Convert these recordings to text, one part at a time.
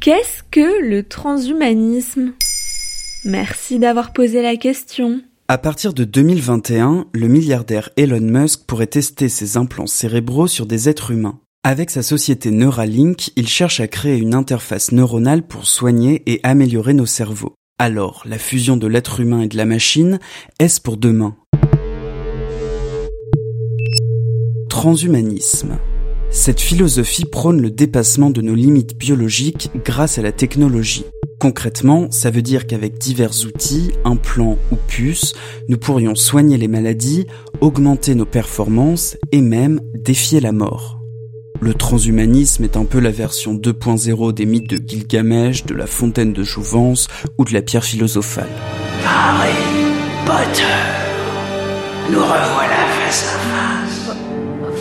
Qu'est-ce que le transhumanisme? Merci d'avoir posé la question. À partir de 2021, le milliardaire Elon Musk pourrait tester ses implants cérébraux sur des êtres humains. Avec sa société Neuralink, il cherche à créer une interface neuronale pour soigner et améliorer nos cerveaux. Alors, la fusion de l'être humain et de la machine, est-ce pour demain? Transhumanisme. Cette philosophie prône le dépassement de nos limites biologiques grâce à la technologie. Concrètement, ça veut dire qu'avec divers outils, implants ou puces, nous pourrions soigner les maladies, augmenter nos performances et même défier la mort. Le transhumanisme est un peu la version 2.0 des mythes de Gilgamesh, de la fontaine de Jouvence ou de la pierre philosophale. Harry Potter, nous revoilà face à face.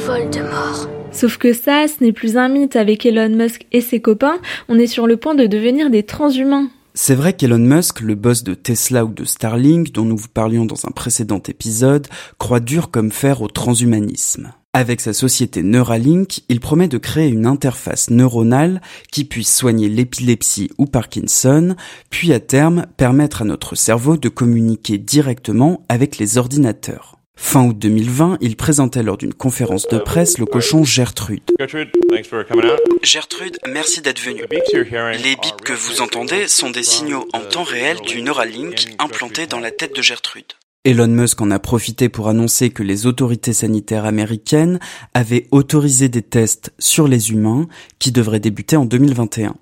Voldemort. Sauf que ça, ce n'est plus un mythe avec Elon Musk et ses copains, on est sur le point de devenir des transhumains. C'est vrai qu'Elon Musk, le boss de Tesla ou de Starlink, dont nous vous parlions dans un précédent épisode, croit dur comme fer au transhumanisme. Avec sa société Neuralink, il promet de créer une interface neuronale qui puisse soigner l'épilepsie ou Parkinson, puis à terme permettre à notre cerveau de communiquer directement avec les ordinateurs. Fin août 2020, il présentait lors d'une conférence de presse le cochon Gertrude. Gertrude, merci d'être venue. Les bips que vous entendez sont des signaux en temps réel du Neuralink implanté dans la tête de Gertrude. Elon Musk en a profité pour annoncer que les autorités sanitaires américaines avaient autorisé des tests sur les humains qui devraient débuter en 2021.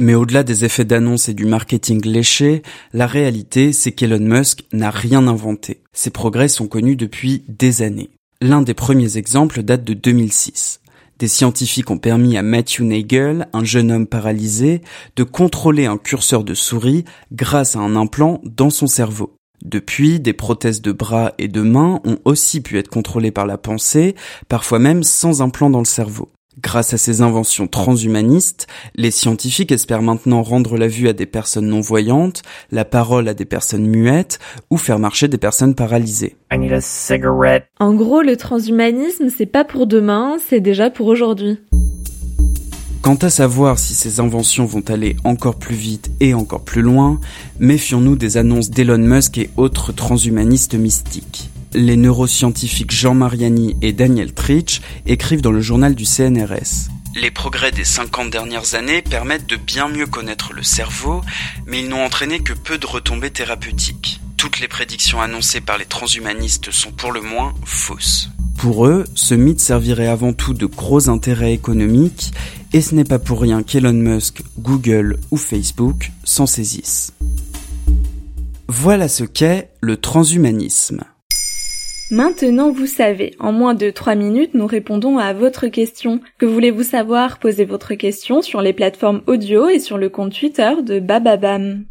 Mais au-delà des effets d'annonce et du marketing léché, la réalité, c'est qu'Elon Musk n'a rien inventé. Ses progrès sont connus depuis des années. L'un des premiers exemples date de 2006. Des scientifiques ont permis à Matthew Nagel, un jeune homme paralysé, de contrôler un curseur de souris grâce à un implant dans son cerveau. Depuis, des prothèses de bras et de mains ont aussi pu être contrôlées par la pensée, parfois même sans implant dans le cerveau. Grâce à ces inventions transhumanistes, les scientifiques espèrent maintenant rendre la vue à des personnes non-voyantes, la parole à des personnes muettes ou faire marcher des personnes paralysées. En gros, le transhumanisme, c'est pas pour demain, c'est déjà pour aujourd'hui. Quant à savoir si ces inventions vont aller encore plus vite et encore plus loin, méfions-nous des annonces d'Elon Musk et autres transhumanistes mystiques. Les neuroscientifiques Jean Mariani et Daniel Tritch écrivent dans le journal du CNRS. Les progrès des 50 dernières années permettent de bien mieux connaître le cerveau, mais ils n'ont entraîné que peu de retombées thérapeutiques. Toutes les prédictions annoncées par les transhumanistes sont pour le moins fausses. Pour eux, ce mythe servirait avant tout de gros intérêts économiques, et ce n'est pas pour rien qu'Elon Musk, Google ou Facebook s'en saisissent. Voilà ce qu'est le transhumanisme. Maintenant, vous savez, en moins de 3 minutes, nous répondons à votre question. Que voulez-vous savoir? Posez votre question sur les plateformes audio et sur le compte Twitter de Bababam.